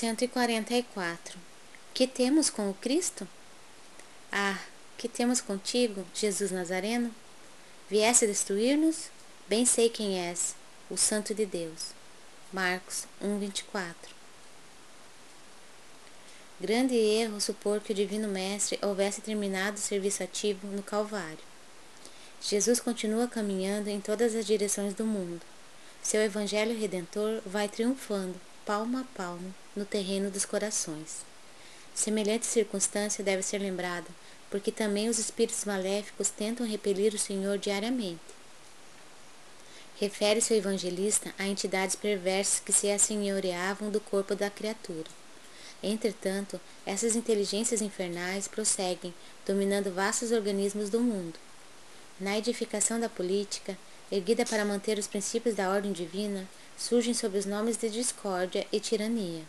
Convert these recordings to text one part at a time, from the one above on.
144 Que temos com o Cristo? Ah, que temos contigo, Jesus Nazareno? Viesse destruir-nos? Bem sei quem és, o Santo de Deus. Marcos 1:24 Grande erro supor que o Divino Mestre houvesse terminado o serviço ativo no Calvário. Jesus continua caminhando em todas as direções do mundo. Seu Evangelho Redentor vai triunfando, palmo a palmo, no terreno dos corações. Semelhante circunstância deve ser lembrada, porque também os espíritos maléficos tentam repelir o Senhor diariamente. Refere-se o evangelista a entidades perversas que se assenhoreavam do corpo da criatura. Entretanto, essas inteligências infernais prosseguem, dominando vastos organismos do mundo. Na edificação da política, erguida para manter os princípios da ordem divina, surgem sob os nomes de discórdia e tirania.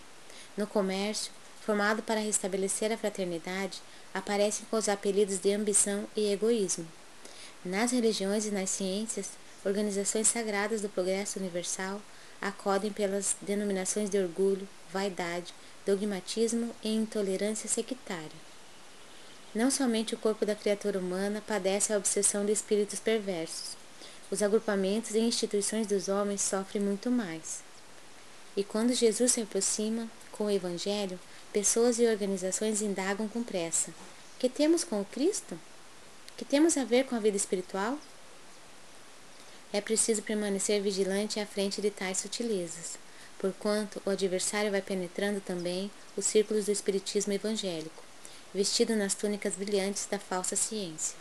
No comércio, formado para restabelecer a fraternidade, aparecem com os apelidos de ambição e egoísmo. Nas religiões e nas ciências, organizações sagradas do progresso universal acodem pelas denominações de orgulho, vaidade, dogmatismo e intolerância sectária. Não somente o corpo da criatura humana padece a obsessão de espíritos perversos, os agrupamentos e instituições dos homens sofrem muito mais. E quando Jesus se aproxima com o Evangelho, pessoas e organizações indagam com pressa: que temos com o Cristo? Que temos a ver com a vida espiritual? É preciso permanecer vigilante à frente de tais sutilezas, porquanto o adversário vai penetrando também os círculos do espiritismo evangélico, vestido nas túnicas brilhantes da falsa ciência.